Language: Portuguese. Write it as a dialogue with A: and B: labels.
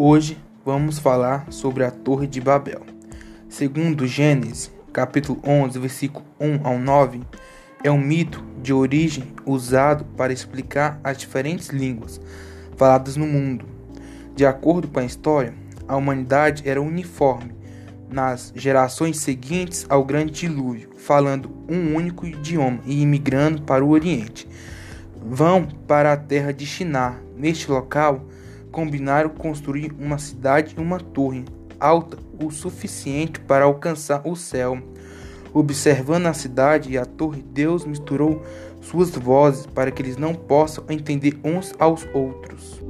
A: Hoje vamos falar sobre a Torre de Babel. Segundo Gênesis, capítulo 11, versículo 1 ao 9, é um mito de origem usado para explicar as diferentes línguas faladas no mundo. De acordo com a história, a humanidade era uniforme nas gerações seguintes ao grande dilúvio, falando um único idioma e imigrando para o Oriente. Vão para a terra de Shinar. Neste local, combinaram construir uma cidade e uma torre alta o suficiente para alcançar o céu. Observando a cidade e a torre, Deus misturou suas vozes para que eles não possam entender uns aos outros.